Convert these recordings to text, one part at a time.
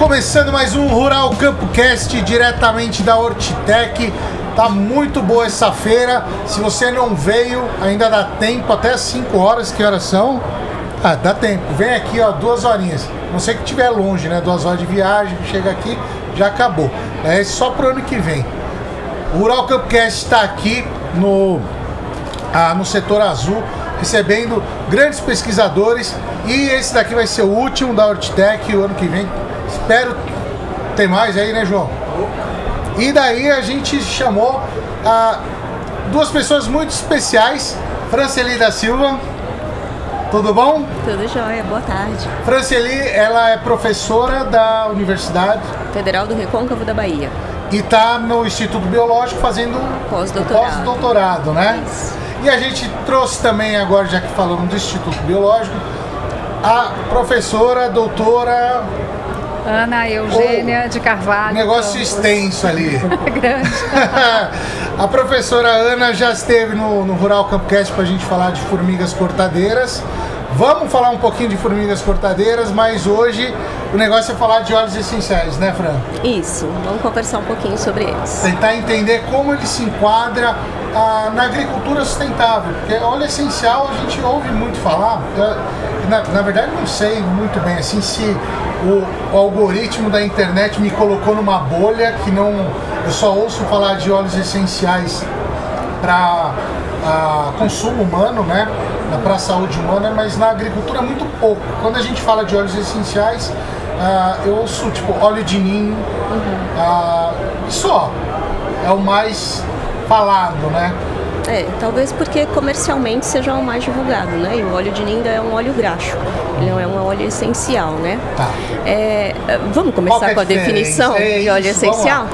Começando mais um Rural Campo Cast diretamente da Hortitec. Tá muito boa essa feira. Se você não veio, ainda dá tempo, até 5 horas, que horas são? Ah, dá tempo. Vem aqui, ó, duas horinhas. Não sei que estiver longe, né? Duas horas de viagem, chega aqui, já acabou. É só pro ano que vem. O Rural Campcast está aqui no, ah, no setor azul, recebendo grandes pesquisadores. E esse daqui vai ser o último da Hortitec o ano que vem. Espero ter mais aí, né, João? E daí a gente chamou ah, duas pessoas muito especiais. Franceli da Silva. Tudo bom? Tudo jóia, boa tarde. Franceli, ela é professora da Universidade Federal do Recôncavo da Bahia. e está no Instituto Biológico fazendo Pós-doutorado. pós-doutorado, né? Isso. E a gente trouxe também agora, já que falamos do Instituto Biológico, a professora, doutora, Ana Eugênia de Carvalho. um negócio Campos. extenso ali. Grande. a professora Ana já esteve no, no Rural Campcast para a gente falar de formigas cortadeiras. Vamos falar um pouquinho de formigas cortadeiras, mas hoje o negócio é falar de óleos essenciais, né, Fran? Isso, vamos conversar um pouquinho sobre eles. Tentar entender como ele se enquadra ah, na agricultura sustentável. Porque óleo essencial a gente ouve muito falar. Eu, na, na verdade, não sei muito bem assim se o, o algoritmo da internet me colocou numa bolha que não. Eu só ouço falar de óleos essenciais para consumo humano, né? Para a saúde humana, mas na agricultura muito pouco. Quando a gente fala de óleos essenciais, ah, eu ouço tipo óleo de ninho, ah, e só. É o mais falado, né? É, talvez porque comercialmente seja o mais divulgado, né? E o óleo de ninda é um óleo graxo, ele não é um óleo essencial, né? Tá. É, vamos começar é com a definição? É de óleo isso, essencial?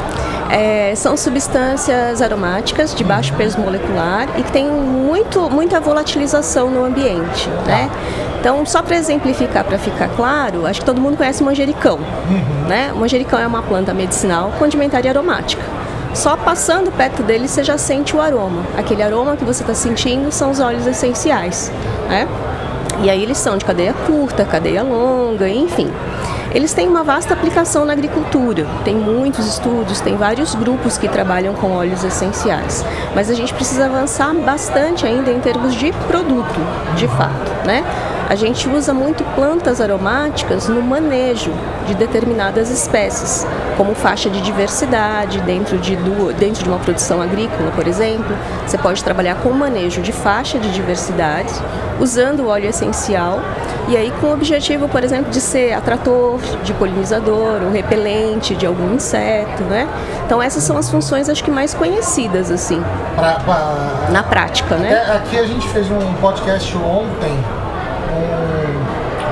É, são substâncias aromáticas de baixo peso molecular e que têm muito, muita volatilização no ambiente, né? Então, só para exemplificar, para ficar claro, acho que todo mundo conhece manjericão, né? O manjericão é uma planta medicinal condimentar e aromática. Só passando perto dele você já sente o aroma. Aquele aroma que você está sentindo são os óleos essenciais, né? E aí eles são de cadeia curta, cadeia longa, enfim. Eles têm uma vasta aplicação na agricultura. Tem muitos estudos, tem vários grupos que trabalham com óleos essenciais. Mas a gente precisa avançar bastante ainda em termos de produto, de fato, né? A gente usa muito plantas aromáticas no manejo de determinadas espécies, como faixa de diversidade dentro de, dentro de uma produção agrícola, por exemplo. Você pode trabalhar com o manejo de faixa de diversidade, usando o óleo essencial, e aí com o objetivo, por exemplo, de ser atrator de polinizador, ou repelente de algum inseto, né? Então essas são as funções acho que mais conhecidas assim, Pra, pra- na prática, né? É, aqui a gente fez um podcast ontem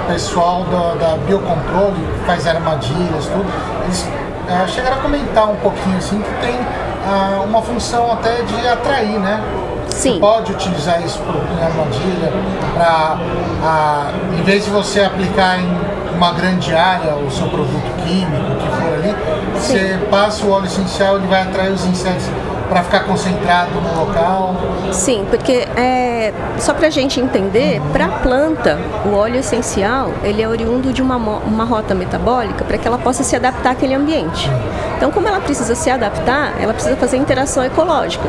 pessoal da, da Biocontrole, que faz armadilhas, tudo. Eles é, chegaram a comentar um pouquinho assim que tem ah, uma função até de atrair, né? Sim. Você pode utilizar isso em armadilha para, em vez de você aplicar em uma grande área o seu produto químico, o que for ali, você passa o óleo essencial, ele vai atrair os insetos para ficar concentrado no local. Sim, porque é, só para a gente entender, para a planta, o óleo essencial ele é oriundo de uma, uma rota metabólica para que ela possa se adaptar àquele ambiente. Então, como ela precisa se adaptar, ela precisa fazer interação ecológica.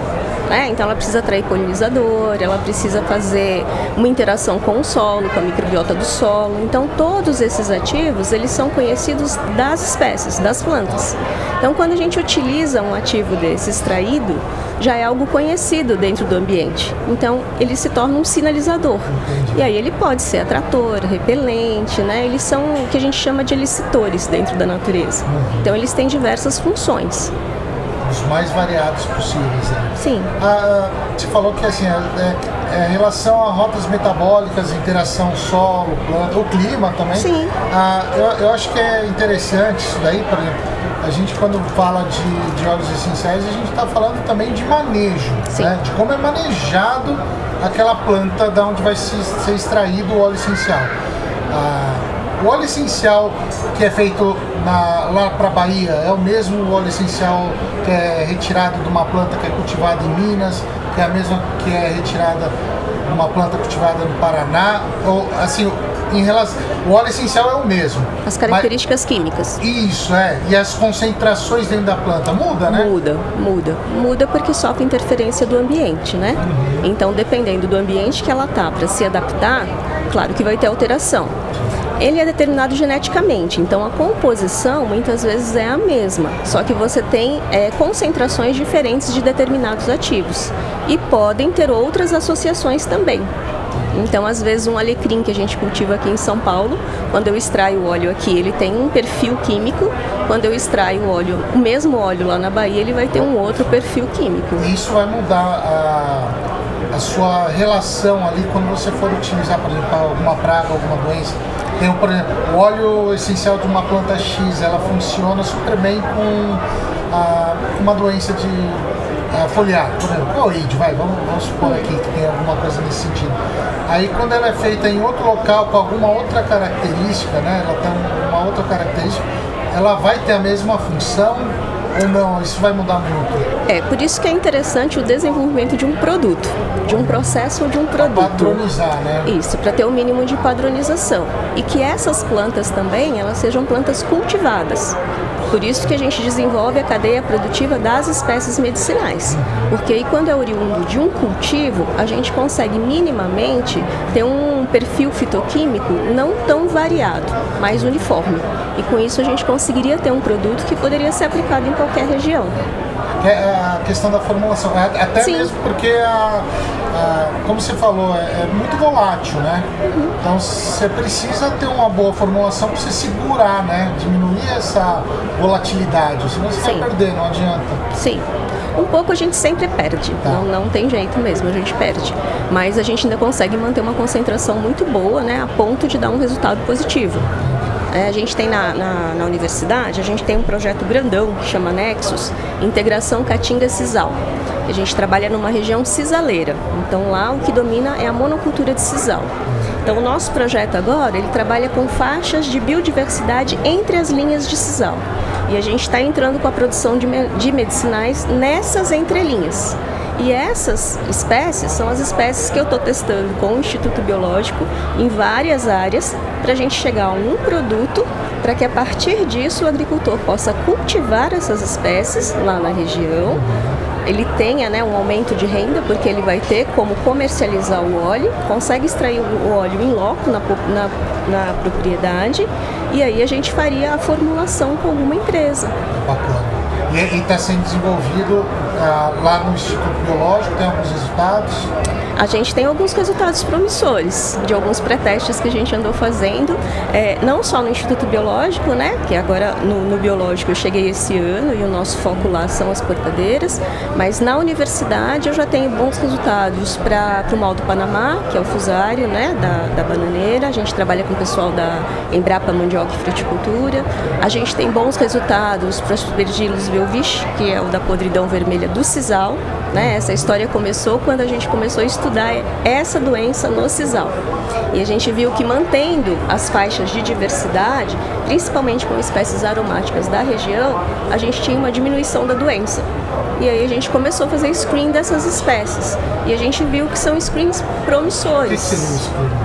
Né? Então, ela precisa atrair polinizador, ela precisa fazer uma interação com o solo, com a microbiota do solo. Então, todos esses ativos eles são conhecidos das espécies, das plantas. Então, quando a gente utiliza um ativo desse extraído, já é algo conhecido dentro do ambiente. Então, ele se torna um sinalizador. E aí ele pode ser atrator, repelente, né? Eles são o que a gente chama de elicitores dentro da natureza. Então, eles têm diversas funções. Os mais variados possíveis. Né? Sim. Ah, você falou que assim, é, é, em relação a rotas metabólicas, interação solo, planta, o clima também. Sim. Ah, eu, eu acho que é interessante isso daí, por exemplo. A gente quando fala de, de óleos essenciais, a gente está falando também de manejo, né? de como é manejado aquela planta da onde vai se, ser extraído o óleo essencial. Ah, o óleo essencial que é feito na- lá para Bahia é o mesmo óleo essencial que é retirado de uma planta que é cultivada em Minas, que é a mesma que é retirada de uma planta cultivada no Paraná, ou assim, em relação. O óleo essencial é o mesmo. As características mas, químicas. Isso, é. E as concentrações dentro da planta muda, né? Muda, muda. Muda porque sofre interferência do ambiente, né? Uhum. Então, dependendo do ambiente que ela tá para se adaptar, claro que vai ter alteração ele é determinado geneticamente, então a composição muitas vezes é a mesma, só que você tem é, concentrações diferentes de determinados ativos e podem ter outras associações também. Então, às vezes, um alecrim que a gente cultiva aqui em São Paulo, quando eu extraio o óleo aqui, ele tem um perfil químico. Quando eu extraio o óleo, o mesmo óleo lá na Bahia, ele vai ter um outro perfil químico. Isso vai mudar a, a sua relação ali quando você for utilizar, por exemplo, alguma praga, alguma doença tem, por exemplo, o óleo essencial de uma planta X, ela funciona super bem com ah, uma doença de ah, foliar, por exemplo, ID, vai, vamos, vamos supor aqui que tem alguma coisa nesse sentido. Aí quando ela é feita em outro local com alguma outra característica, né, ela tem uma outra característica, ela vai ter a mesma função ou não? Isso vai mudar muito? É, por isso que é interessante o desenvolvimento de um produto, de um processo ou de um produto. Pra padronizar, né? Isso, para ter o um mínimo de padronização. E que essas plantas também, elas sejam plantas cultivadas. Por isso que a gente desenvolve a cadeia produtiva das espécies medicinais. Porque aí quando é oriundo de um cultivo, a gente consegue minimamente ter um perfil fitoquímico não tão variado, mais uniforme. E com isso a gente conseguiria ter um produto que poderia ser aplicado em qualquer região. É a questão da formulação, é, até Sim. mesmo porque a, a, como você falou, é, é muito volátil, né? Uhum. Então você precisa ter uma boa formulação para você segurar, né? Diminuir essa volatilidade, senão você Sim. vai perder, não adianta. Sim. Um pouco a gente sempre perde, tá. não, não tem jeito mesmo, a gente perde. Mas a gente ainda consegue manter uma concentração muito boa, né? A ponto de dar um resultado positivo. É, a gente tem na, na, na, universidade, a gente tem um projeto grandão que chama Nexus, Integração Caatinga-Cisal. A gente trabalha numa região cisaleira, então lá o que domina é a monocultura de sisal. Então o nosso projeto agora, ele trabalha com faixas de biodiversidade entre as linhas de sisal. E a gente está entrando com a produção de, de medicinais nessas entrelinhas. E essas espécies são as espécies que eu estou testando com o Instituto Biológico em várias áreas para a gente chegar a um produto para que a partir disso o agricultor possa cultivar essas espécies lá na região ele tenha né, um aumento de renda, porque ele vai ter como comercializar o óleo, consegue extrair o óleo em loco na, na, na propriedade, e aí a gente faria a formulação com alguma empresa. Bacana. E está sendo desenvolvido lá no Instituto Biológico, tem alguns resultados? A gente tem alguns resultados promissores de alguns pré-testes que a gente andou fazendo, é, não só no Instituto Biológico, né, que agora no, no, Biológico eu cheguei esse ano e o nosso foco lá são as portadeiras, mas na universidade eu já tenho bons resultados para o Mal do Panamá, que é o fusário né, da, da bananeira, a gente trabalha com o pessoal da Embrapa Mandioca e Fruticultura, a gente tem bons resultados para os aspergilos Velvich, que é o da podridão vermelha do sisal, né, essa história começou quando a gente começou a estudar essa doença no sisal. E a gente viu que mantendo as faixas de diversidade, principalmente com espécies aromáticas da região, a gente tinha uma diminuição da doença. E aí a gente começou a fazer screen dessas espécies. E a gente viu que são screens promissores. O que screen?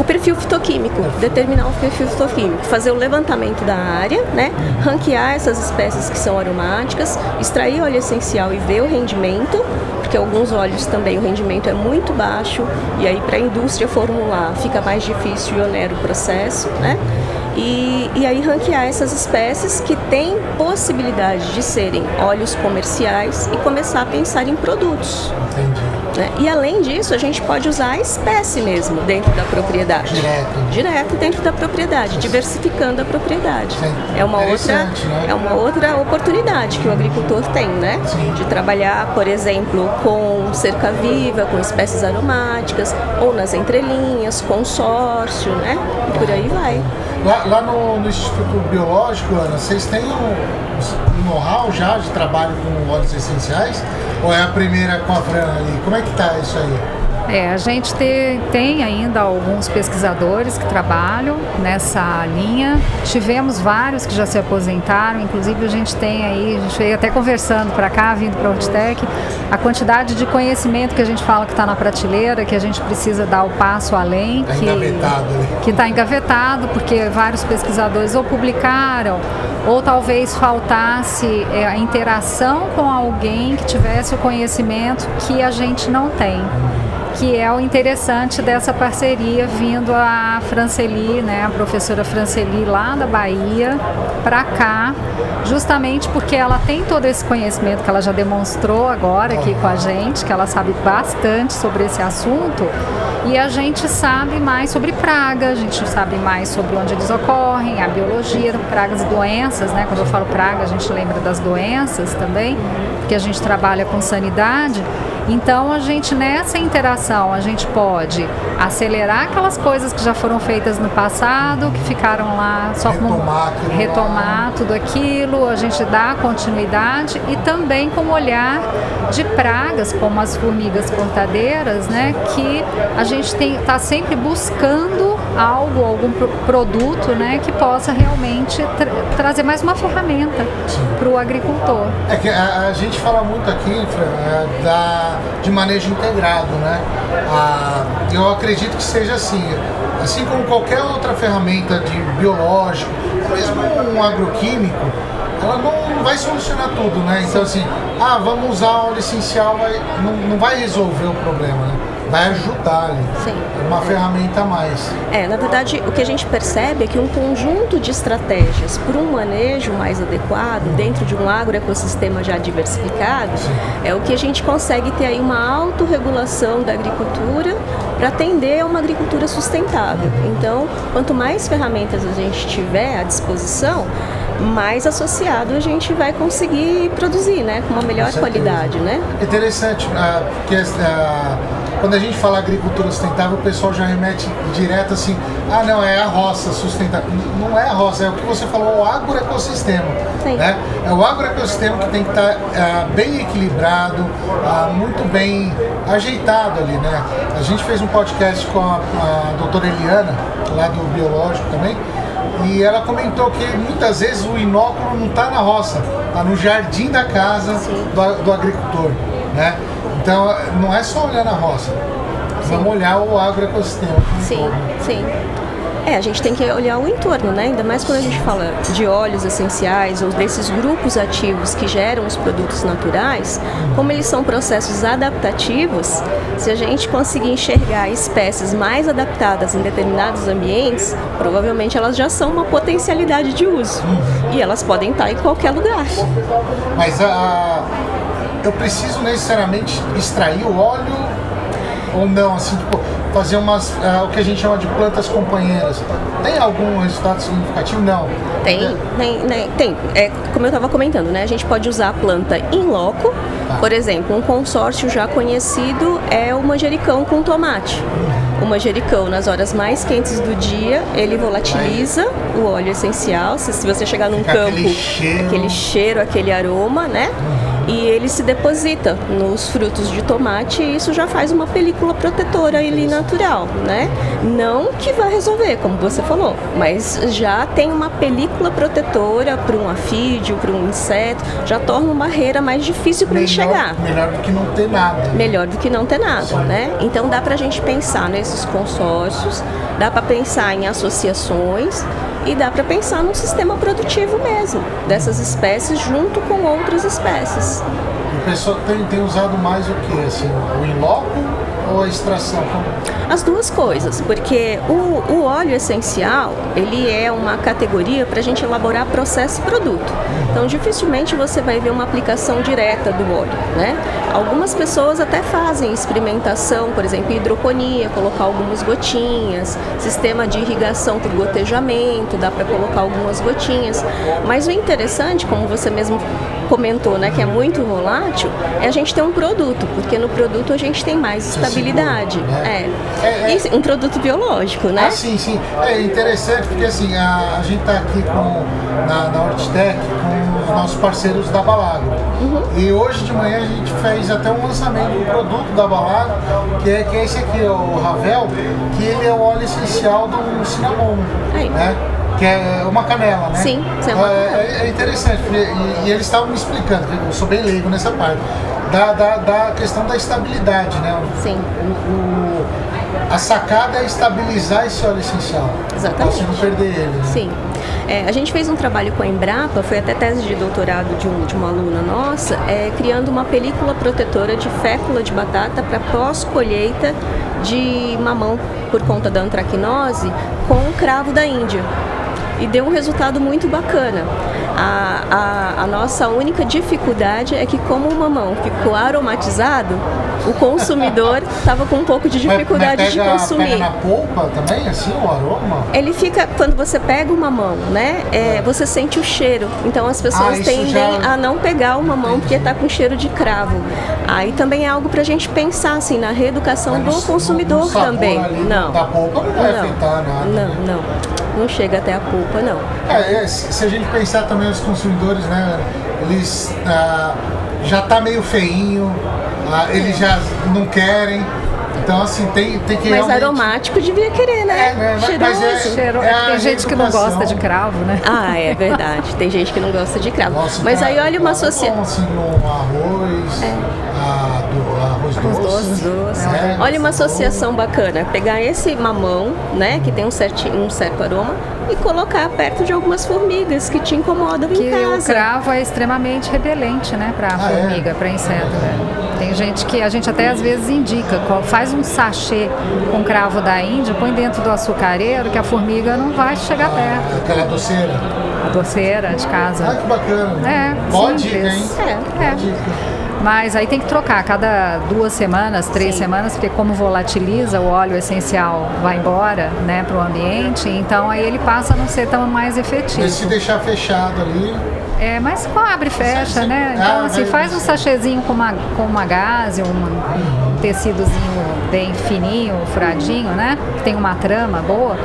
O perfil fitoquímico, determinar o perfil fitoquímico, fazer o levantamento da área, né, ranquear essas espécies que são aromáticas, extrair óleo essencial e ver o rendimento, porque alguns óleos também o rendimento é muito baixo e aí para a indústria formular fica mais difícil e onera o processo, né? E, e aí ranquear essas espécies que têm possibilidade de serem óleos comerciais e começar a pensar em produtos. Entendi. Né? E além disso, a gente pode usar a espécie mesmo dentro da propriedade. Direto. Direto dentro da propriedade, diversificando a propriedade. Sim. É uma outra, né? é uma outra oportunidade que o agricultor tem, né? Sim. De trabalhar, por exemplo, com cerca viva, com espécies aromáticas, ou nas entrelinhas, consórcio, né? E por aí vai. Lá, lá no, no, Instituto Biológico, Ana, vocês têm um, um know-how já de trabalho com óleos essenciais? Ou é a primeira com a Fran ali? Como é que tá isso aí? É, a gente te, tem ainda alguns pesquisadores que trabalham nessa linha. Tivemos vários que já se aposentaram, inclusive a gente tem aí, a gente veio até conversando para cá, vindo para a Hortitec, a quantidade de conhecimento que a gente fala que está na prateleira, que a gente precisa dar o passo além. Tá que engavetado ali. Que está engavetado, porque vários pesquisadores ou publicaram, ou talvez faltasse é, a interação com alguém que tivesse o conhecimento que a gente não tem que é o interessante dessa parceria vindo a Franceli, né, a professora Franceli lá da Bahia para cá, justamente porque ela tem todo esse conhecimento que ela já demonstrou agora aqui com a gente, que ela sabe bastante sobre esse assunto e a gente sabe mais sobre praga, a gente sabe mais sobre onde eles ocorrem, a biologia, pragas e doenças, né? Quando eu falo praga, a gente lembra das doenças também, porque a gente trabalha com sanidade. Então a gente nessa interação a gente pode acelerar aquelas coisas que já foram feitas no passado, que ficaram lá só como Retomar aquilo retomar tudo aquilo, a gente dá continuidade e também com o olhar de pragas como as formigas cortadeiras, né, que a gente tem está sempre buscando algo, algum pro- produto, né, que possa realmente tra- trazer mais uma ferramenta para o agricultor. É que a, a gente fala muito aqui, Fran, é, da, de manejo integrado, né? Ah, eu acredito que seja assim, assim como qualquer outra ferramenta de biológico, mesmo um agroquímico, ela não vai solucionar tudo, né? Então assim, ah, vamos usar óleo essencial, não, não vai resolver o problema, né? Vai ajudar ali. Sim. É uma ferramenta a mais. É, na verdade, o que a gente percebe é que um conjunto de estratégias para um manejo mais adequado dentro de um agroecossistema já diversificado é o que a gente consegue ter aí uma autorregulação da agricultura para atender a uma agricultura sustentável. Então, quanto mais ferramentas a gente tiver à disposição, mais associado a gente vai conseguir produzir, né, com uma melhor qualidade, né? Interessante, porque ah, quando a gente fala agricultura sustentável, o pessoal já remete direto assim, ah não, é a roça sustentável. Não é a roça, é o que você falou, o agroecossistema. Sim. Né? É o agroecossistema que tem que estar ah, bem equilibrado, ah, muito bem ajeitado ali, né? A gente fez um podcast com a, a doutora Eliana, lá do Biológico também, e ela comentou que muitas vezes o inóculo não está na roça, está no jardim da casa do, do agricultor, né? Então não é só olhar na roça, vamos olhar o agroecossistema. Sim, sim. É, a gente tem que olhar o entorno, né? Ainda mais quando a gente fala de óleos essenciais ou desses grupos ativos que geram os produtos naturais, como eles são processos adaptativos, se a gente conseguir enxergar espécies mais adaptadas em determinados ambientes, provavelmente elas já são uma potencialidade de uso. E elas podem estar em qualquer lugar. Mas a, eu preciso necessariamente extrair o óleo ou não, assim, tipo, fazer umas, ah, o que a gente chama de plantas companheiras. Tem algum resultado significativo? Não. Tem, tem, né, tem. É, como eu estava comentando, né? A gente pode usar a planta in loco. Tá. Por exemplo, um consórcio já conhecido é o manjericão com tomate. O manjericão, nas horas mais quentes do dia, ele volatiliza o óleo essencial. Se, se você chegar num Fica campo, aquele cheiro. aquele cheiro, aquele aroma, né? E ele se deposita nos frutos de tomate e isso já faz uma película protetora ali natural, né? Não que vai resolver, como você falou, mas já tem uma película protetora para um afídeo, para um inseto, já torna uma barreira mais difícil para ele chegar melhor do que não ter nada. melhor do que não ter nada, né? Então dá pra gente pensar nesses consórcios, dá pra pensar em associações e dá pra pensar num sistema produtivo mesmo dessas espécies junto com outras espécies. O pessoal tem, tem usado mais o que? Assim, o in loco ou a extração? As duas coisas, porque o, o óleo essencial ele é uma categoria para a gente elaborar processo e produto. Então dificilmente você vai ver uma aplicação direta do óleo, né? Algumas pessoas até fazem experimentação, por exemplo, hidroponia, colocar algumas gotinhas, sistema de irrigação por gotejamento, dá para colocar algumas gotinhas. Mas o interessante, como você mesmo comentou, né, que é muito volátil, é a gente ter um produto, porque no produto a gente tem mais Você estabilidade. segura, né? É. É, é. Um produto biológico, né? Ah, sim, sim. É interessante porque assim, a, a gente está aqui com, na, na Hortitec com os nossos parceiros da Balago. E hoje de manhã a gente fez até um lançamento de um produto da Balago, que é, que é esse aqui, o Ravel, que ele é o óleo essencial do cinnamon. Aí. Né? Que é uma canela, né? Sim, é é, é- é interessante, e, e eles estavam me explicando, eu sou bem leigo nessa parte, da, da, da questão da estabilidade, né? Sim. O- o- a sacada é estabilizar esse óleo essencial. Exatamente. Pra você não perder ele. Né? Sim. É, a gente fez um trabalho com a Embrapa, foi até tese de doutorado de, um- de uma aluna nossa, é, criando uma película protetora de fécula de batata para pós-colheita de mamão por conta da antracnose com o cravo da Índia. E deu um resultado muito bacana. A, a, a nossa única dificuldade é que, como o mamão ficou aromatizado, o consumidor estava com um pouco de dificuldade mas de pega, consumir. Pega na polpa também, assim, o aroma? Ele fica, quando você pega o mamão, né? é, você sente o cheiro. Então as Ah, pessoas isso tendem já- a não pegar o mamão porque tá com cheiro de cravo. Aí também é algo pra gente pensar assim na reeducação Mas do no- consumidor no também. não. Da polpa não vai não, afetar nada. não, né? não. Não chega até a polpa, não. É, é, se se a gente pensar também os consumidores, né? Eles ah, já tá meio feinho, ah, eles já não querem. Então assim, tem, tem que Mas realmente... aromático devia querer, né? É, né, Cheiroso. é- Cheiro- É tem gente que não gosta de cravo, né? Ah, é verdade. Tem gente que não gosta de cravo. Nossa, Mas cara, aí olha uma é sociedade. assim, no arroz, ah, do, arroz doce. doce, doce. né? Olha uma associação bacana, pegar esse mamão, né, que tem um, certinho, um certo aroma, e colocar perto de algumas formigas que te incomodam Que em o casa. cravo é extremamente repelente, né, para Ah, é? formiga, para inseto. né? Tem gente que a gente até às vezes indica, faz um sachê com cravo da Índia, põe dentro do açucareiro que a formiga não vai chegar perto. Aquela doceira. A doceira de Ah, casa. que bacana. É, Boa simples. dica, hein? É. É. Mas aí tem que trocar cada duas semanas, três Sim. semanas, porque como volatiliza, o óleo essencial vai embora, né, para o ambiente, então aí ele passa a não ser tão mais efetivo. Mas se deixar fechado ali, É, mas com abre e fecha, né? Então, assim, vai- faz um sachezinho com uma, com uma gaze, um, um tecidozinho bem fininho, furadinho, né? Que tem uma trama boa.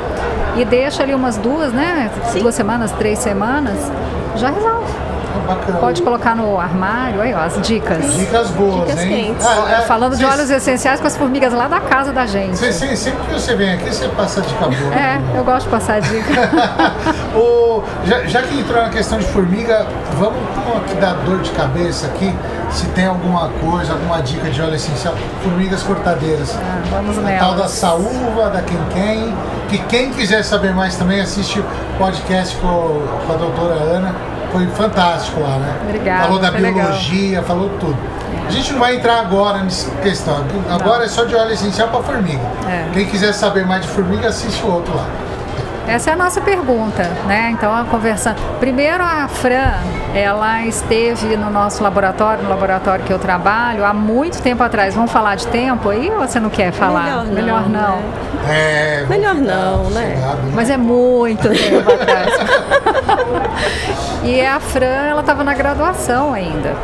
E deixa ali umas duas, né? Sim. Duas semanas, três semanas, já resolve. É bacana. Pode colocar no armário, aí ó, as dicas. Dicas boas, Dicas hein? quentes. é, Falando de cês- óleos essenciais com as formigas lá da casa da gente. cês- cês- sempre que você vem aqui, você passa dica boa. É, eu gosto de passar dica. O- já, já que entrou na questão de formiga, vamos aqui dar dor de cabeça aqui, se tem alguma coisa, alguma dica de óleo essencial. Formigas cortadeiras. Ah, vamos A nelas. tal da saúva, da quem quem. Que quem quiser saber mais também assiste o podcast com, com a doutora Ana. Foi fantástico lá, né? Obrigada, Falou da foi legal. biologia, falou tudo. A gente não vai entrar agora nessa questão. Agora é só de óleo essencial para formiga. É. Quem quiser saber mais de formiga, assiste o outro lá. Essa é a nossa pergunta, né? Então, a conversando. Primeiro, a Fran, ela esteve no nosso laboratório, no laboratório que eu trabalho, há muito tempo atrás. Vamos falar de tempo aí ou você não quer falar? Melhor não, né? É, vamos Melhor ficar não, né? Mas é muito tempo atrás. e a Fran, ela estava na graduação ainda.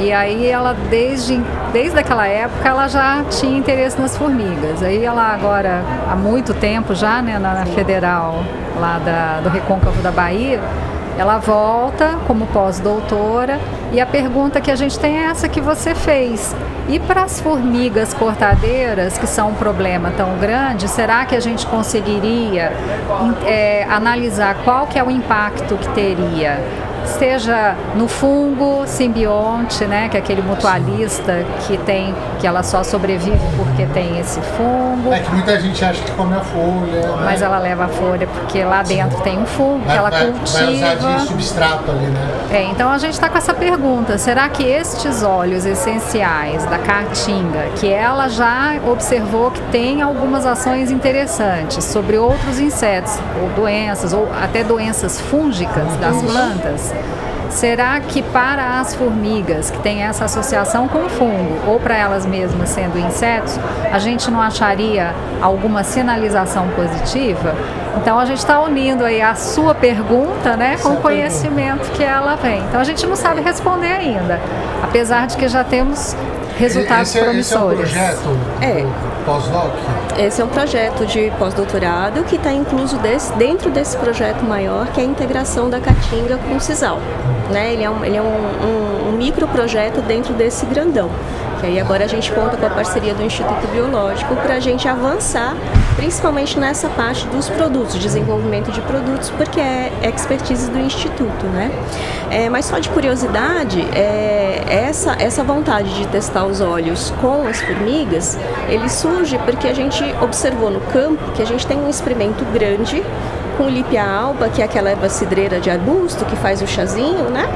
E aí ela, desde, desde aquela época, ela já tinha interesse nas formigas. Aí ela agora, há muito tempo já, né, na, na Federal, lá da, do Recôncavo da Bahia, ela volta como pós-doutora e a pergunta que a gente tem é essa que você fez. E para as formigas cortadeiras, que são um problema tão grande, será que a gente conseguiria é, analisar qual que é o impacto que teria? Seja no fungo simbionte, né, que é aquele mutualista que tem, que ela só sobrevive porque tem esse fungo, É que muita gente acha que come a folha. né? mas ela leva a folha porque lá dentro tem um fungo que vai, ela vai, cultiva. vai usar de substrato ali, né? É, então a gente está com essa pergunta: será que estes óleos essenciais da caatinga, que ela já observou que tem algumas ações interessantes sobre outros insetos ou doenças ou até doenças fúngicas das plantas, será que para as formigas que têm essa associação com o fungo ou para elas mesmas sendo insetos, a gente não acharia alguma sinalização positiva? Então a gente está unindo aí a sua pergunta, né, com o conhecimento que ela vem. Então a gente não sabe responder ainda, apesar de que já temos resultados esse, promissores. Esse é um projeto É. pós-doc? Esse é um projeto de pós-doutorado que está incluso desse- dentro desse projeto maior, que é a integração da Caatinga com o CISAL. Né? Ele é, um, ele é um, um, um microprojeto dentro desse grandão. Que aí agora a gente conta com a parceria do Instituto Biológico para a gente avançar, principalmente nessa parte dos produtos, desenvolvimento de produtos, porque é expertise do Instituto. Né? É, mas só de curiosidade, é, essa, essa vontade de testar os óleos com as formigas, ele surge porque a gente observou no campo que a gente tem um experimento grande com Lipia alba, que é aquela erva cidreira de arbusto que faz o chazinho, né?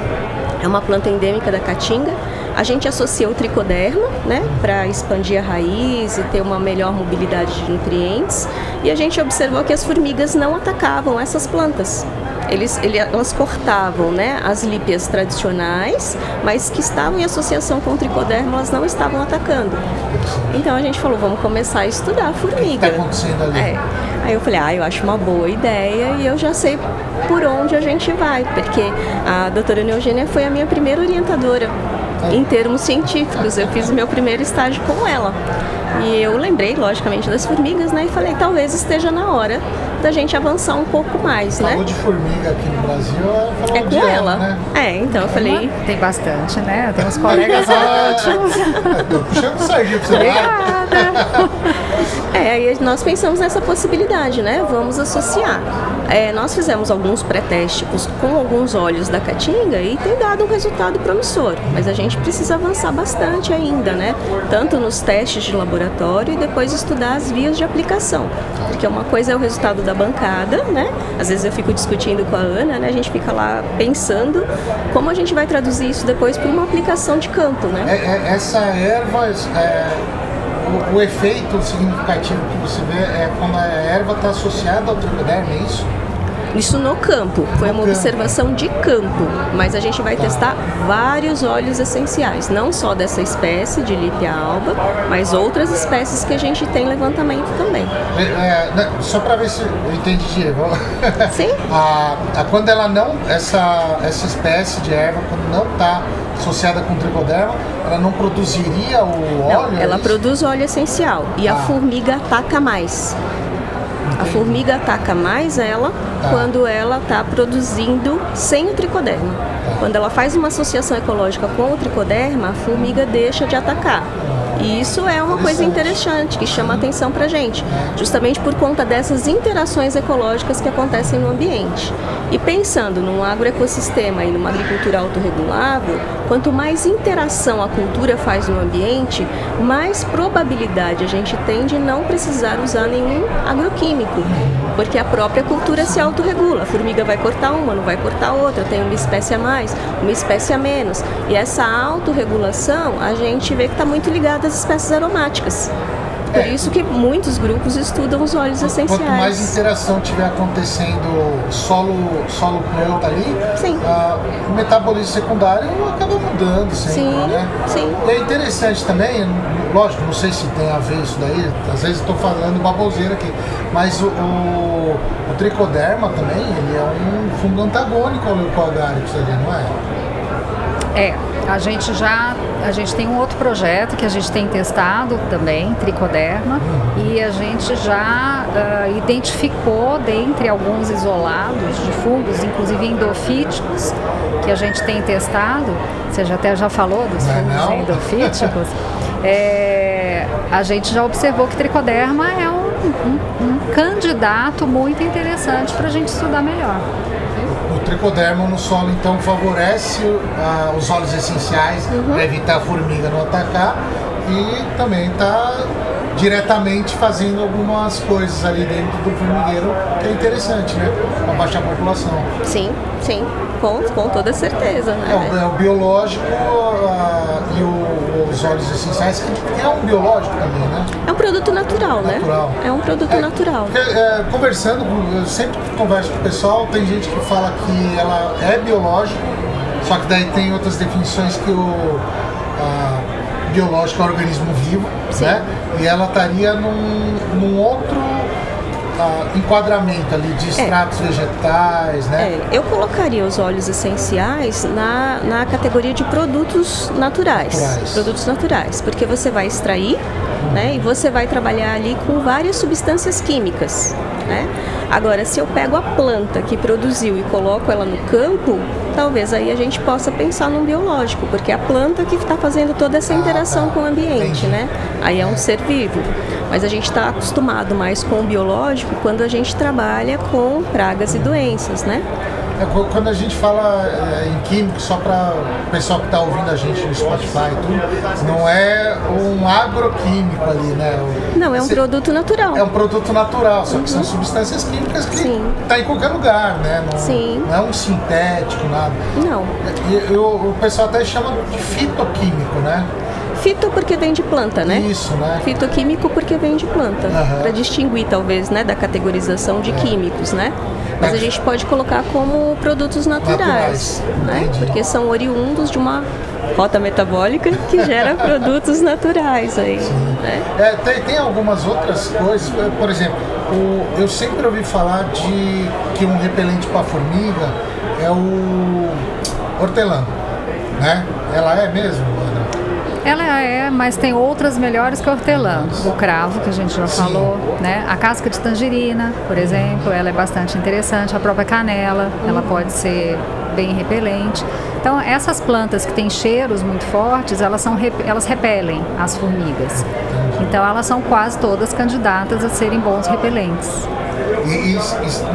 É uma planta endêmica da Caatinga. A gente associa o tricoderma, né, para expandir a raiz e ter uma melhor mobilidade de nutrientes. E a gente observou que as formigas não atacavam essas plantas. Eles, ele- elas cortavam né, as lípias tradicionais, mas que estavam em associação com o tricoderma, elas não estavam atacando. Então a gente falou, vamos começar a estudar a O que formiga. está acontecendo ali? É. Aí eu falei, ah, eu acho uma boa ideia e eu já sei por onde a gente vai, porque a doutora Neogênia foi a minha primeira orientadora em termos científicos. Eu fiz o meu primeiro estágio com ela. E eu lembrei, logicamente, das formigas, né? E falei, talvez esteja na hora da gente avançar um pouco mais, né? Falou de formiga aqui no Brasil, é É com ela. né? É, então eu falei, Tem bastante, né? Tem uns colegas ótimos. Tô puxando pra você lá. Obrigada. É, aí nós pensamos nessa possibilidade, né? Vamos associar. É, nós fizemos alguns pré-testes com alguns óleos da Caatinga e tem dado um resultado promissor, mas a gente precisa avançar bastante ainda, né? Tanto nos testes de laboratório e depois estudar as vias de aplicação. Porque uma coisa é o resultado da bancada, né? Às vezes eu fico discutindo com a Ana, né? A gente fica lá pensando como a gente vai traduzir isso depois para uma aplicação de campo, né? É- é- essa erva, é, o, o efeito significativo que você vê é quando a erva está associada ao tricoderma, é isso? Isso no campo, foi uma observação de campo, mas a gente vai testar vários óleos essenciais, não só dessa espécie de Lipia alba, mas outras espécies que a gente tem levantamento também. É, é, né, só para ver se eu entendi direito. Sim. A, a- quando ela não, essa, essa espécie de erva, quando não está associada com tricoderma, ela não produziria o óleo? Não, é ela isso? produz óleo essencial e a Ah. formiga ataca mais. A formiga ataca mais ela Tá. quando ela está produzindo sem o tricoderma. Quando ela faz uma associação ecológica com o tricoderma, a formiga deixa de atacar. E isso é uma coisa interessante que chama atenção para gente, justamente por conta dessas interações ecológicas que acontecem no ambiente. E pensando num agroecossistema e numa agricultura autorregulável, quanto mais interação a cultura faz no ambiente, mais probabilidade a gente tem de não precisar usar nenhum agroquímico, porque a própria cultura se autorregula. A formiga vai cortar uma, não vai cortar outra, tem uma espécie a mais, uma espécie a menos. E essa autorregulação a gente vê que está muito ligada às espécies aromáticas. Por É. isso que muitos grupos estudam os óleos essenciais. Quanto mais interação tiver acontecendo solo, solo planta ali, Sim. ah, o metabolismo secundário acaba mudando sempre, Sim, né? sim. E é interessante também, lógico, não sei se tem a ver isso daí, às vezes estou falando baboseira aqui, mas o, o, o tricoderma também, ele é um fungo antagônico ao leucoagarius ali, não é? É, a gente já a gente tem um outro projeto que a gente tem testado também, tricoderma, e a gente já ah, identificou dentre alguns isolados de fungos, inclusive endofíticos, que a gente tem testado, você já até já falou dos é fungos não? endofíticos, é, a gente já observou que tricoderma é um, um- um candidato muito interessante para a gente estudar melhor. O tricoderma no solo então favorece ah, os óleos essenciais para evitar a formiga não atacar e também está diretamente fazendo algumas coisas ali dentro do formigueiro que é interessante, né? Para baixar a população. Sim, sim, com, com toda certeza. É, Né? o, é o biológico ah, e o- os óleos essenciais, que é um biológico também, né? É um produto natural, né? Natural. É um produto É, natural. é, conversando, eu sempre converso com o pessoal, tem gente que fala que ela é biológico, Só que daí tem outras definições que o a, biológico é um organismo vivo, Sim. né? E ela estaria num, num outro ah, enquadramento ali de extratos vegetais, né? É, eu colocaria os óleos essenciais na, na categoria de produtos naturais. Naturais. Produtos naturais, porque você vai extrair né, e você vai trabalhar ali com várias substâncias químicas. Né? Agora, se eu pego a planta que produziu e coloco ela no campo, talvez aí a gente possa pensar num biológico, porque é a planta que está fazendo toda essa Ah, interação tá. com o ambiente, né? Aí é um ser vivo. Mas a gente está acostumado mais com o biológico quando a gente trabalha com pragas e doenças, né? É, qu- quando a gente fala é, em químico, só para o pessoal que está ouvindo a gente no Spotify e tudo, não é um agroquímico ali, né? Não, é um Cê- produto natural. É um produto natural, só que são substâncias químicas que Sim. tá em qualquer lugar, né? Não, Sim. não é um sintético, nada. Não. E, e o, o pessoal até chama de fitoquímico, né? Fito porque vem de planta, né? Isso, né? Fitoquímico porque vem de planta, Aham. para distinguir talvez, né, da categorização de químicos, né? Mas a Mas- gente pode colocar como produtos naturais, Naturais, né? entendi. Porque são oriundos de uma rota metabólica que gera produtos naturais aí, né? É, tem, tem algumas outras coisas, por exemplo, o- eu sempre ouvi falar de que um repelente para formiga é o hortelã, né? Ela é mesmo? Ela é, mas tem outras melhores que a hortelã. O cravo, que a gente já falou, né? A casca de tangerina, por exemplo, ela é bastante interessante. A própria canela, ela pode ser bem repelente. Então, essas plantas que têm cheiros muito fortes, elas, são, elas repelem as formigas. Então, elas são quase todas candidatas a serem bons repelentes. E, e-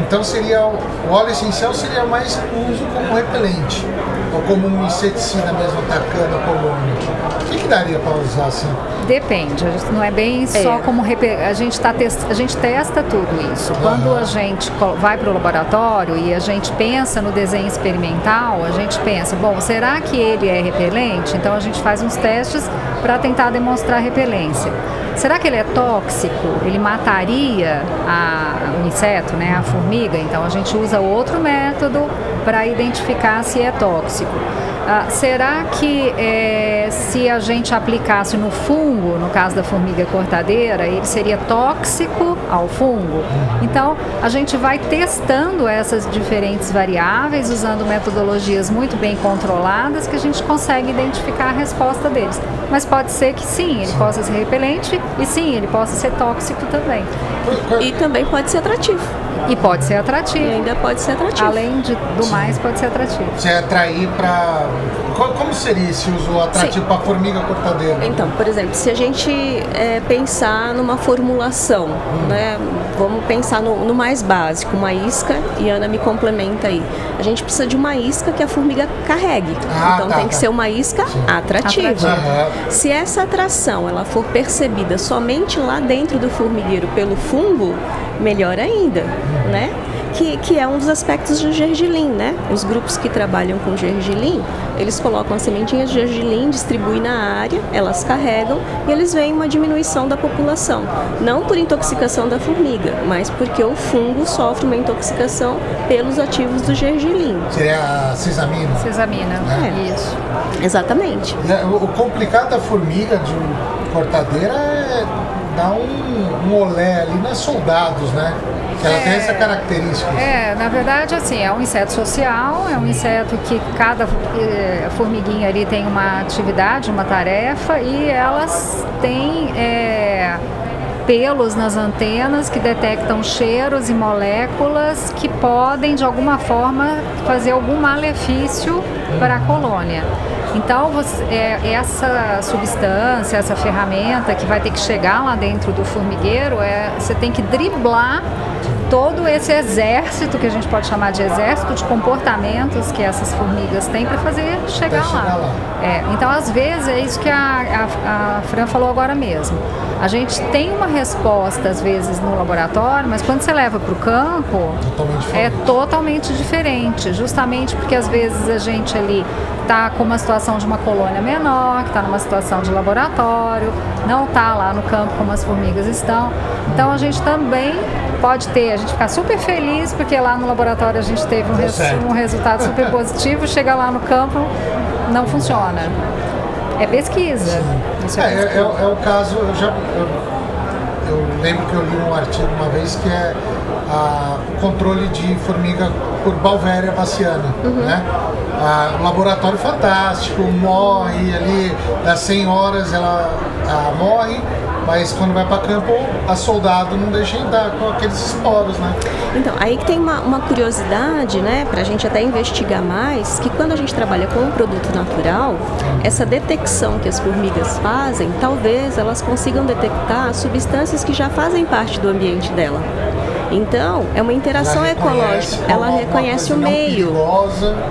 então seria o, o óleo essencial seria mais uso como repelente ou como um inseticida mesmo atacando a colônia. O que, que daria para usar assim? Depende, não é bem só como a gente tá test... a gente testa tudo isso. Quando a gente vai para o laboratório e a gente pensa no desenho experimental, a gente pensa, bom, será que ele é repelente? Então a gente faz uns testes para tentar demonstrar repelência. Será que ele é tóxico? Ele mataria a- o inseto, né, a formiga? Então a gente usa outro método para identificar se é tóxico. Ah, será que eh, se a gente aplicasse no fungo, no caso da formiga cortadeira, ele seria tóxico ao fungo? Então, a gente vai testando essas diferentes variáveis, usando metodologias muito bem controladas, que a gente consegue identificar a resposta deles. Mas pode ser que sim, ele possa ser repelente e sim, ele possa ser tóxico também. E também pode ser atrativo. E pode ser E atrativo. ainda pode ser atrativo. Além de, do mais, pode ser atrativo. Você atrair para. Como seria esse uso atrativo para formiga cortadeira? Então, por exemplo, se a gente é, pensar numa formulação, né? Vamos pensar no, no mais básico, uma isca, e Ana me complementa aí. A gente precisa de uma isca que a formiga carregue. Ah, então tá, tem tá. que ser uma isca atrativa. Atrativa. Aham. Se essa atração ela for percebida somente lá dentro do formigueiro pelo fungo, melhor ainda, né? Que, que é um dos aspectos do gergelim, né? Os grupos que trabalham com gergelim, eles colocam as sementinhas de gergelim, distribuem na área, elas carregam e eles veem uma diminuição da população. Não por intoxicação da formiga, mas porque o fungo sofre uma intoxicação pelos ativos do gergelim. Seria a cisamina. Sesamina. É. Isso. Exatamente. É, O o complicado da formiga de cortadeira é dar um, um olé ali nas soldados, né? Que ela tem essa característica. É, na verdade, assim, é um inseto social, é um inseto que cada eh, formiguinha ali tem uma atividade, uma tarefa e elas têm eh, pelos nas antenas que detectam cheiros e moléculas que podem, de alguma forma, fazer algum malefício para a colônia. Então, você- é, essa substância, essa ferramenta que vai ter que chegar lá dentro do formigueiro, é, você tem que driblar todo esse exército, que a gente pode chamar de exército de comportamentos que essas formigas têm para fazer chegar chegar lá. lá. É, então, às vezes, é isso que a, a, a Fran falou agora mesmo. A gente tem uma resposta, às vezes, no laboratório, mas quando você leva para o campo, Totalmente é totalmente diferente, justamente porque às vezes a gente ali está com uma situação de uma colônia menor, que está numa situação de laboratório, não está lá no campo como as formigas estão. Então a gente também pode ter, a gente ficar super feliz porque lá no laboratório a gente teve um, res, um resultado super positivo, chega lá no campo, não funciona. É pesquisa. Isso é, é, pesquisa. É, é, o caso, eu já eu, eu, lembro que eu li um artigo uma vez que é o controle de formiga por Balvéria baciana, uhum. né? Ah, um laboratório fantástico, morre ali, das 100 horas ela ah, morre, mas quando vai para campo, a soldado não deixa entrar com aqueles esporos, né? Então, aí que tem uma, uma curiosidade, né, para a gente até investigar mais, que quando a gente trabalha com um produto natural, essa detecção que as formigas fazem, talvez elas consigam detectar substâncias que já fazem parte do ambiente dela. Então, é uma interação ecológica. Ela reconhece o meio.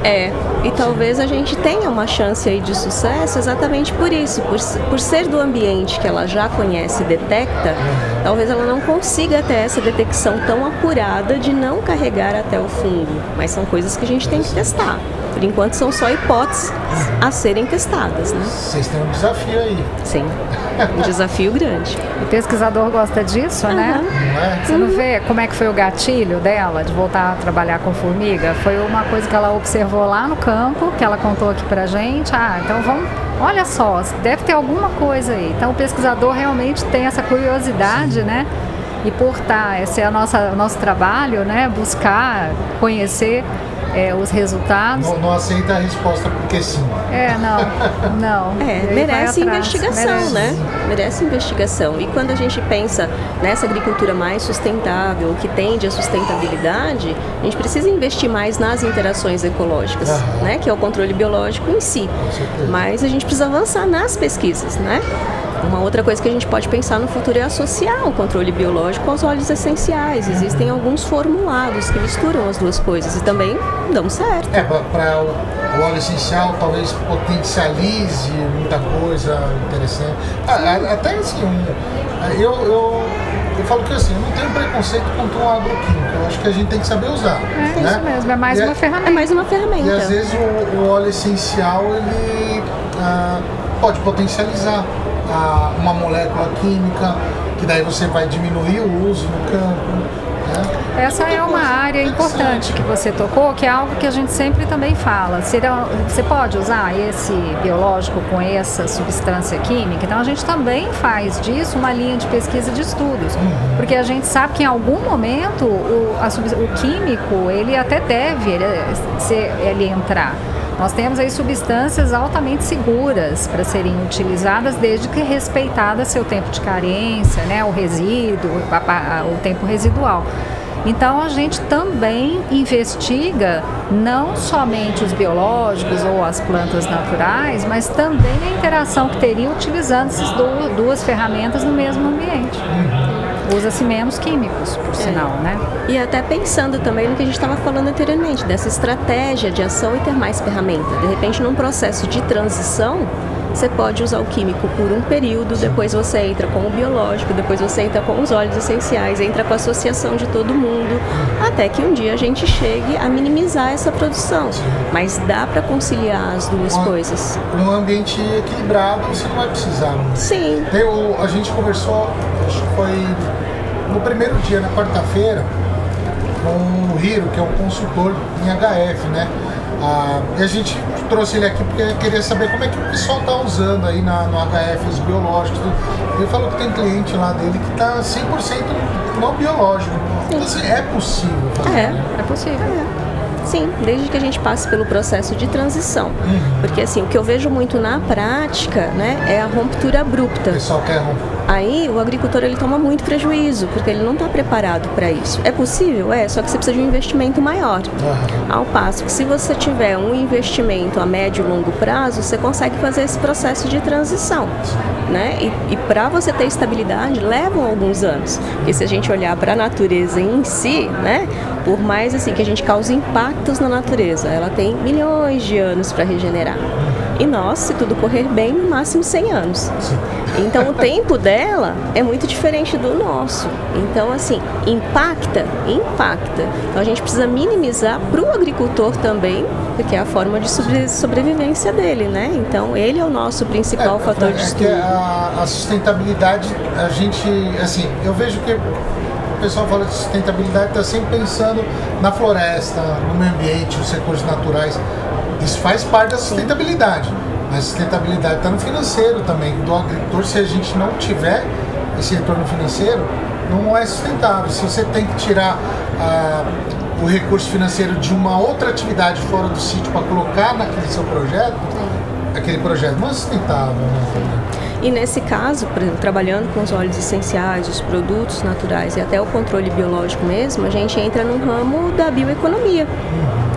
É. E talvez a gente tenha uma chance aí de sucesso exatamente por isso, por, por ser do ambiente que ela já conhece e detecta, talvez ela não consiga ter essa detecção tão apurada de não carregar até o fundo. Mas são coisas que a gente tem que testar. Por enquanto são só hipóteses a serem testadas, né? Vocês têm um desafio aí. Sim, um desafio grande. O pesquisador gosta disso, uhum. né? É? Você não vê como é que foi o gatilho dela de voltar a trabalhar com formiga? Foi uma coisa que ela observou lá no campo, que ela contou aqui pra gente. Ah, então vamos olha só, deve ter alguma coisa aí. Então o pesquisador realmente tem essa curiosidade, Sim. né? E por tá, esse é o nosso, nosso trabalho, né? Buscar, conhecer é, os resultados. Não, não, aceita a resposta porque sim. É, não, não. É, merece investigação, merece. né? Merece investigação. E quando a gente pensa nessa agricultura mais sustentável, que tende à sustentabilidade, a gente precisa investir mais nas interações ecológicas, né? Que é o controle biológico em si. Mas a gente precisa avançar nas pesquisas, né? Uma outra coisa que a gente pode pensar no futuro é associar o controle biológico aos óleos essenciais. Existem alguns formulados que misturam as duas coisas e também dão certo. É, para o óleo essencial talvez potencialize muita coisa interessante. Ah, até assim, um, eu, eu, eu falo que assim, eu não tenho preconceito contra o agroquímico. Eu acho que a gente tem que saber usar. É né? isso mesmo, é mais e uma é, ferramenta. É mais uma ferramenta. E às vezes o, o óleo essencial ele ah, pode potencializar a, uma molécula química, que daí você vai diminuir o uso no campo. Né? Essa é uma área importante que você tocou, que é algo que a gente sempre também fala. Você pode usar esse biológico com essa substância química? Então a gente também faz disso uma linha de pesquisa de estudos, uhum. porque a gente sabe que em algum momento o, a, o químico ele até deve ele, ser, ele entrar. Nós temos aí substâncias altamente seguras para serem utilizadas, desde que respeitada seu tempo de carência, né, o resíduo, o tempo residual. Então a gente também investiga não somente os biológicos ou as plantas naturais, mas também a interação que teria utilizando essas duas ferramentas no mesmo ambiente. Usa-se menos químicos, por é. sinal, né? E até pensando também no que a gente estava falando anteriormente, dessa estratégia de ação e ter mais ferramenta. De repente, num processo de transição, você pode usar o químico por um período, depois você entra com o biológico, depois você entra com os óleos essenciais, entra com a associação de todo mundo, até que um dia a gente chegue a minimizar essa produção. Mas dá para conciliar as duas um, coisas. Um ambiente equilibrado, você não vai precisar. Sim. Eu, a gente conversou, acho que foi no primeiro dia, na quarta-feira, com o Hiro, que é um consultor em HF, né? Ah, e a gente trouxe ele aqui porque queria saber como é que o pessoal está usando aí na, no HF os biológicos. Ele falou que tem cliente lá dele que está 100% não biológico. Então, assim, é possível fazer. É, né? é possível. É. Sim, desde que a gente passe pelo processo de transição. Porque assim, o que eu vejo muito na prática, né, é a ruptura abrupta. O pessoal quer Aí o agricultor ele toma muito prejuízo, porque ele não está preparado para isso. É possível? É, só que você precisa de um investimento maior. Uhum. Ao passo que se você tiver um investimento a médio e longo prazo, você consegue fazer esse processo de transição. Né? E, e para você ter estabilidade, levam alguns anos. Porque se a gente olhar para a natureza em si, né, por mais assim que a gente cause impactos na natureza, ela tem milhões de anos para regenerar. E nós, se tudo correr bem, no máximo 100 anos. Então o tempo dela é muito diferente do nosso. Então, assim, impacta, impacta. Então a gente precisa minimizar para o agricultor também, porque é a forma de sobre- sobrevivência dele, né? Então ele é o nosso principal É, fator de é estudo. a, a sustentabilidade, a gente, assim, eu vejo que o pessoal fala de sustentabilidade está sempre pensando na floresta, no meio ambiente, os recursos naturais. Isso faz parte da sustentabilidade. Mas a sustentabilidade está no financeiro também, do agricultor. Se a gente não tiver esse retorno financeiro, não é sustentável. Se você tem que tirar ah, o recurso financeiro de uma outra atividade fora do sítio para colocar naquele seu projeto, aquele projeto não é sustentável. Né? E nesse caso, por exemplo, trabalhando com os óleos essenciais, os produtos naturais e até o controle biológico mesmo, a gente entra no ramo da bioeconomia,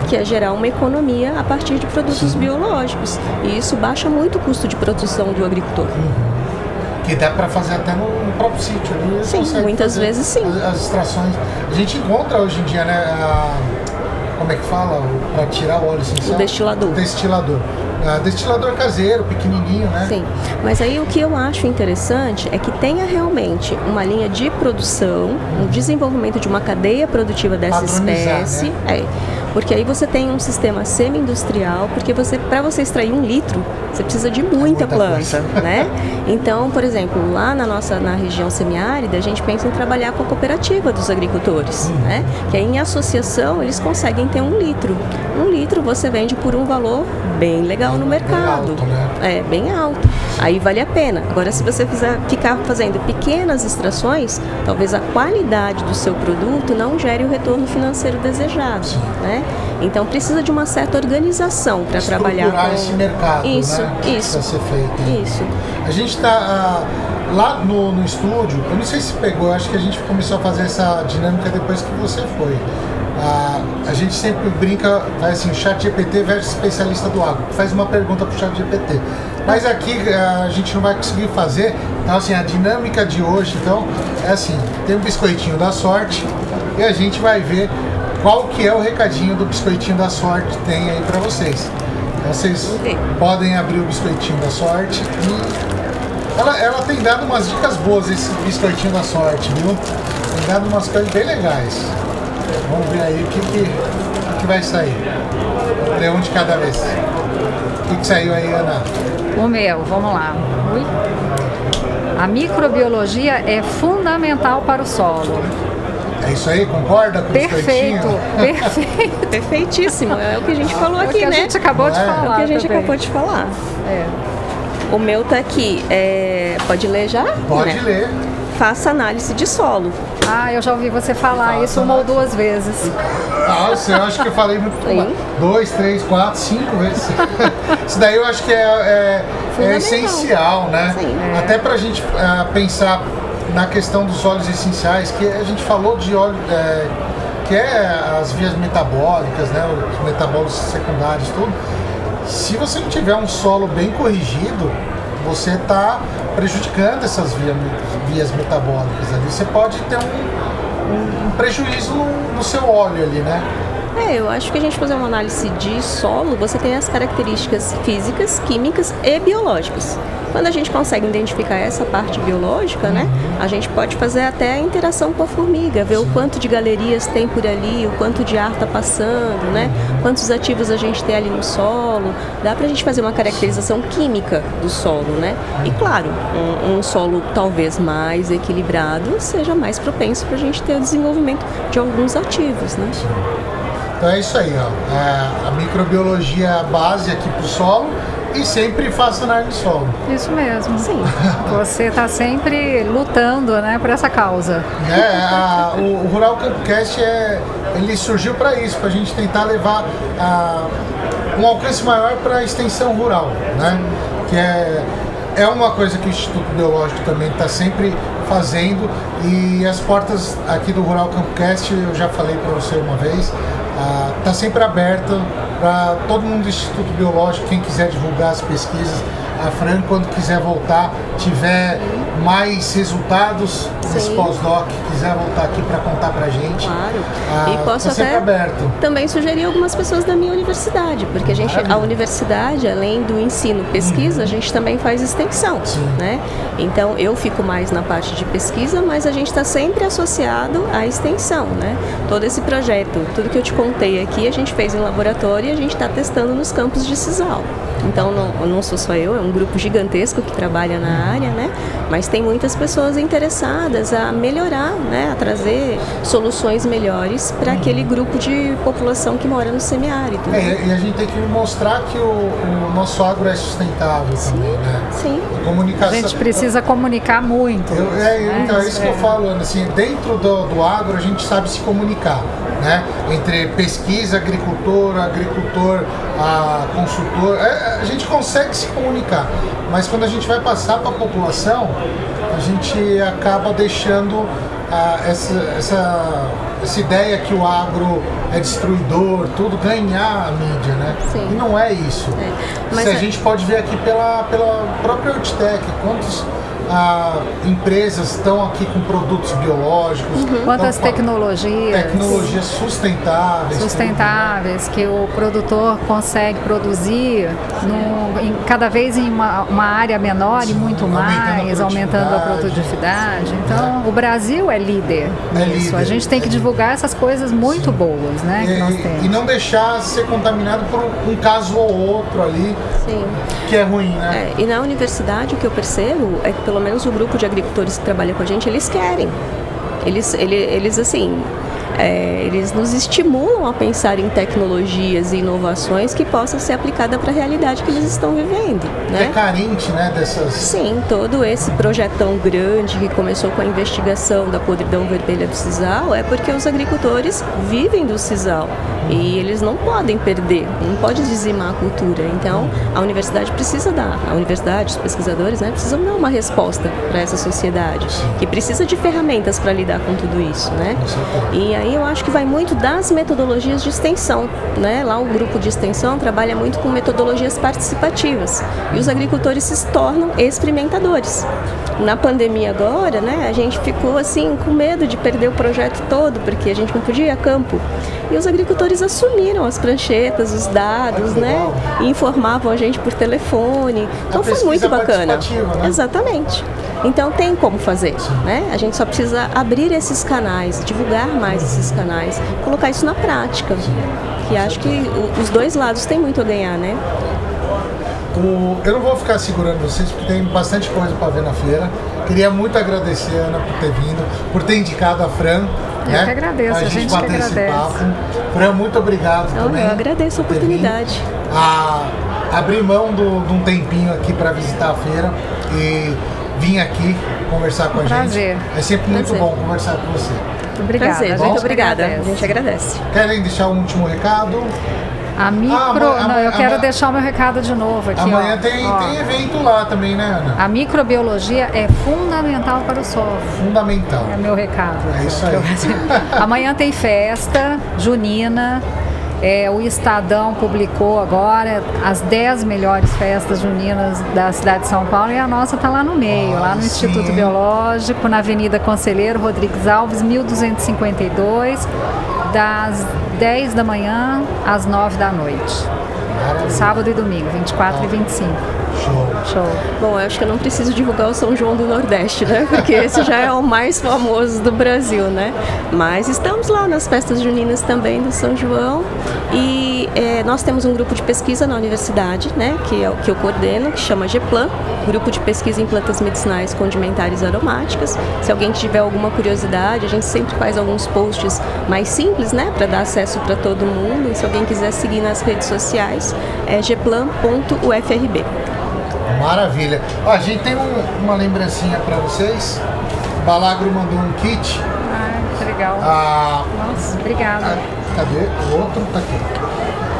que é gerar uma economia a partir de produtos biológicos. E isso baixa muito o custo de produção do agricultor. Que dá para fazer até no, no próprio sítio. ali, Sim, muitas vezes sim. As, as extrações. A gente encontra hoje em dia, né? a- como é que fala? Para tirar o óleo essencial? O destilador. O destilador. Ah, destilador caseiro, pequenininho, né? Sim, mas aí o que eu acho interessante é que tenha realmente uma linha de produção, um desenvolvimento de uma cadeia produtiva dessa espécie. né? É, porque aí você tem um sistema semi-industrial, porque você para você extrair um litro, você precisa de muita, muita planta, né? Então, por exemplo, lá na nossa na região semiárida, a gente pensa em trabalhar com a cooperativa dos agricultores, Uhum. né? Que aí em associação eles conseguem ter um litro. Um litro você vende por um valor bem legal no Bem mercado. alto, né? É, bem alto. Aí vale a pena. Agora, se você fizer, ficar fazendo pequenas extrações, talvez a qualidade do seu produto não gere o retorno financeiro desejado. Né? Então, precisa de uma certa organização para trabalhar com... esse mercado, Isso, né? isso. Para ser feito. Isso. A gente está lá no, no estúdio, eu não sei se pegou, acho que a gente começou a fazer essa dinâmica depois que você foi. Ah, a gente sempre brinca, vai assim, chat GPT versus especialista do agro. Faz uma pergunta pro chat GPT. Mas aqui ah, a gente não vai conseguir fazer. Então assim, a dinâmica de hoje, então, é assim, tem um biscoitinho da sorte e a gente vai ver qual que é o recadinho do biscoitinho da sorte que tem aí para vocês. Então, vocês ver. podem abrir o biscoitinho da sorte e ela, ela tem dado umas dicas boas, esse biscoitinho da sorte, viu? Tem dado umas coisas bem legais. Vamos ver aí o que, que, o que vai sair. Ler um de cada vez. O que, que saiu aí, Ana? O meu, vamos lá. Ui. A microbiologia é fundamental para o solo. É isso aí? Concorda com o Perfeito, perfeito. Perfeitíssimo. É o que a gente falou É o aqui, que a né? gente acabou de É. É falar. o que a gente também. acabou de falar. É. O meu tá aqui. É... Pode ler já? Pode Né? ler. Faça análise de solo. Ah, eu já ouvi você falar Faça, isso uma ou duas vezes. Nossa, eu acho que eu falei muito. Sim. Dois, três, quatro, cinco vezes. Isso daí eu acho que é, é- é essencial, né? Sim. Até pra gente ah, pensar na questão dos óleos essenciais, que a gente falou de óleo. é, que é as vias metabólicas, né? Os metabólicos secundários, tudo. Se você não tiver um solo bem corrigido, você está prejudicando essas via- vias metabólicas ali. Você pode ter um, um- um prejuízo no, no seu óleo ali, né? É, eu acho que a gente fazer uma análise de solo, você tem as características físicas, químicas e biológicas. Quando a gente consegue identificar essa parte biológica, né, a gente pode fazer até a interação com a formiga, ver o quanto de galerias tem por ali, o quanto de ar está passando, né, quantos ativos a gente tem ali no solo. Dá pra gente fazer uma caracterização química do solo, né? E claro, um, um solo talvez mais equilibrado seja mais propenso para a gente ter o desenvolvimento de alguns ativos, né? Então é isso aí, ó. É, a microbiologia é a base aqui pro solo e sempre faça análise de solo. Isso mesmo. Sim. Você está sempre lutando, né, por essa causa. né? A- o, o Rural Campcast é, ele surgiu para isso, para a gente tentar levar a, um alcance maior para a extensão rural, né? Que é, é uma coisa que o Instituto Biológico também está sempre fazendo e as portas aqui do Rural Campcast, eu já falei para você uma vez, está sempre aberta para todo mundo do Instituto Biológico, quem quiser divulgar as pesquisas, a Fran, quando quiser voltar, tiver mais resultados Sim. pós-doc, quiser voltar aqui para contar pra gente. Claro. Ah, e posso até aberto. também sugerir algumas pessoas da minha universidade, porque a gente, Maravilha. a universidade, além do ensino pesquisa, a gente também faz extensão, Uhum. Sim. né? Então eu fico mais na parte de pesquisa, mas a gente está sempre associado à extensão, né? Todo esse projeto, tudo que eu te contei aqui, a gente fez em laboratório e a gente está testando nos campos de Cisal. Então não, não sou só eu, é um grupo gigantesco que trabalha na área, né? Mas tem muitas pessoas interessadas a melhorar, né? A trazer soluções melhores para aquele grupo de população que mora no semiárido. né? É, e a gente tem que mostrar que o, o nosso agro é sustentável também, né? Sim. A A comunicação. gente precisa comunicar muito. Eu, é, então, é isso que eu É. falo, Ana. Assim, dentro do, do agro a gente sabe se comunicar, né? Entre pesquisa, agricultor, agricultor, a consultor, é, a gente consegue se comunicar. Mas quando a gente vai passar para a população, a gente acaba deixando ah, essa, essa, essa ideia que o agro é destruidor, tudo ganhar a mídia, né? Sim. E não é isso. É. Se a é- gente pode ver aqui pela, pela própria Hortitec, quantas ah, empresas estão aqui com produtos biológicos, Uhum. Quantas tecnologias tecnologias sustentáveis. sustentáveis que o produtor consegue produzir num- em- cada vez em uma, uma área menor e muito Aumentando a mais, aumentando a produtividade. Então, o Brasil é líder É nisso. líder, a gente tem é que líder. divulgar essas coisas muito boas, né, que nós E, temos. e não deixar ser contaminado por um caso ou outro ali Sim. que é ruim, né? É, e na universidade o que eu percebo é que pelo menos o grupo de agricultores que trabalha com a gente, eles querem. Eles, ele- eles assim, é, eles nos estimulam a pensar em tecnologias e inovações que possam ser aplicadas para a realidade que eles estão vivendo. É Né? carente, né, dessas... Sim, todo esse projetão grande que começou com a investigação da podridão vermelha do sisal é porque os agricultores vivem do sisal e eles não podem perder, não pode dizimar a cultura. Então, a universidade precisa dar, a universidade, os pesquisadores, né, precisam dar uma resposta para essa sociedade que precisa de ferramentas para lidar com tudo isso, né? E aí eu acho que vai muito das metodologias de extensão, né? Lá o grupo de extensão trabalha muito com metodologias participativas e os agricultores se tornam experimentadores. Na pandemia agora, né, a gente ficou assim com medo de perder o projeto todo porque a gente não podia ir a campo. E os agricultores assumiram as pranchetas, os dados, né? E informavam a gente por telefone. Então foi muito bacana. participativa, né? Exatamente. Então tem como fazer, né? A gente só precisa abrir esses canais, divulgar mais esses canais, colocar isso na prática. Que acho que os dois lados têm muito a ganhar, né? O- eu não vou ficar segurando vocês porque tem bastante coisa para ver na feira. Queria muito agradecer, Ana, por ter vindo, por ter indicado a Fran. Eu né, que agradeço, pra a gente que bater esse agradece. papo. Fran, muito obrigado Então, também. eu agradeço a oportunidade. A abrir mão do- de um tempinho aqui para visitar a feira e vir aqui conversar com a prazer. gente. É sempre muito Prazer. bom conversar com você. Obrigada. Prazer, a muito gente obrigada. A gente agradece. Querem deixar um último recado? A micro. Ah, não, eu quero deixar o meu recado de novo aqui. Amanhã ó. tem, Ó, tem evento lá também, né, Ana? A microbiologia é fundamental para o solo. Fundamental. É meu recado. É isso eu- aí. Amanhã tem festa junina. É, o Estadão publicou agora as 10 melhores festas juninas da cidade de São Paulo e a nossa está lá no meio, lá no Ai, Instituto sim. Biológico, na Avenida Conselheiro Rodrigues Alves, 1252, das 10 da manhã às 9 da noite. Sábado e domingo, 24 e 25. Show. Eu acho que eu não preciso divulgar o São João do Nordeste, né? Porque esse já é o mais famoso do Brasil, né? Mas estamos lá nas festas juninas também do São João e é, nós temos um grupo de pesquisa na universidade, né? Que é que eu coordeno, que chama GEPLAN, Grupo de Pesquisa em Plantas Medicinais Condimentares Aromáticas. Se alguém tiver alguma curiosidade, a gente sempre faz alguns posts mais simples, né? Para dar acesso para todo mundo. E se alguém quiser seguir nas redes sociais, é geplan.ufrb. Maravilha. Ó, a gente tem um- uma lembrancinha para vocês. Balagro mandou um kit. Ai, que legal. Ah, Nossa, obrigada. cadê? O outro tá aqui.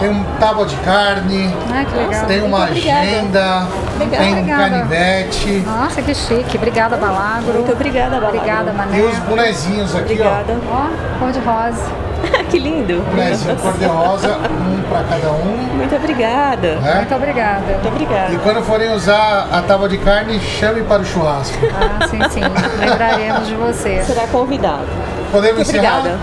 Tem um tábua de carne, legal. tem uma muito obrigada. agenda, Obrigada. tem um Obrigada. canivete Nossa, que chique. Obrigada, Balagro. Muito obrigada, Balagro. Obrigada, Mané. e os bonezinhos aqui, Obrigada. Ó, cor de rosa. Que lindo. Bonézinho cor-de-rosa, um para cada um. Muito obrigada. Né? Muito obrigada. Muito obrigada. E quando forem usar a tábua de carne, chame para o churrasco. Ah, sim, sim. Lembraremos de você. Será convidado. Podemos Muito encerrar? obrigada.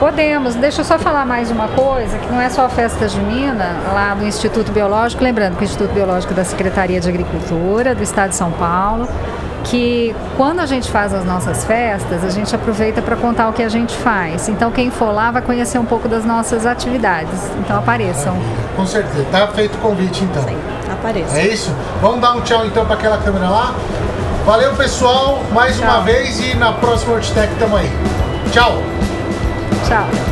Podemos. Deixa eu só falar mais uma coisa, que não é só a festa junina lá do Instituto Biológico, lembrando que o Instituto Biológico é da Secretaria de Agricultura do Estado de São Paulo, que quando a gente faz as nossas festas, a gente aproveita para contar o que a gente faz. Então quem for lá vai conhecer um pouco das nossas atividades. Então apareçam. Com certeza. Tá feito o convite então. Sim, apareça. É isso? Vamos dar um tchau então para aquela câmera lá. Valeu pessoal, mais uma Tchau. vez e na próxima Hortitec tamo aí. Tchau! Tchau.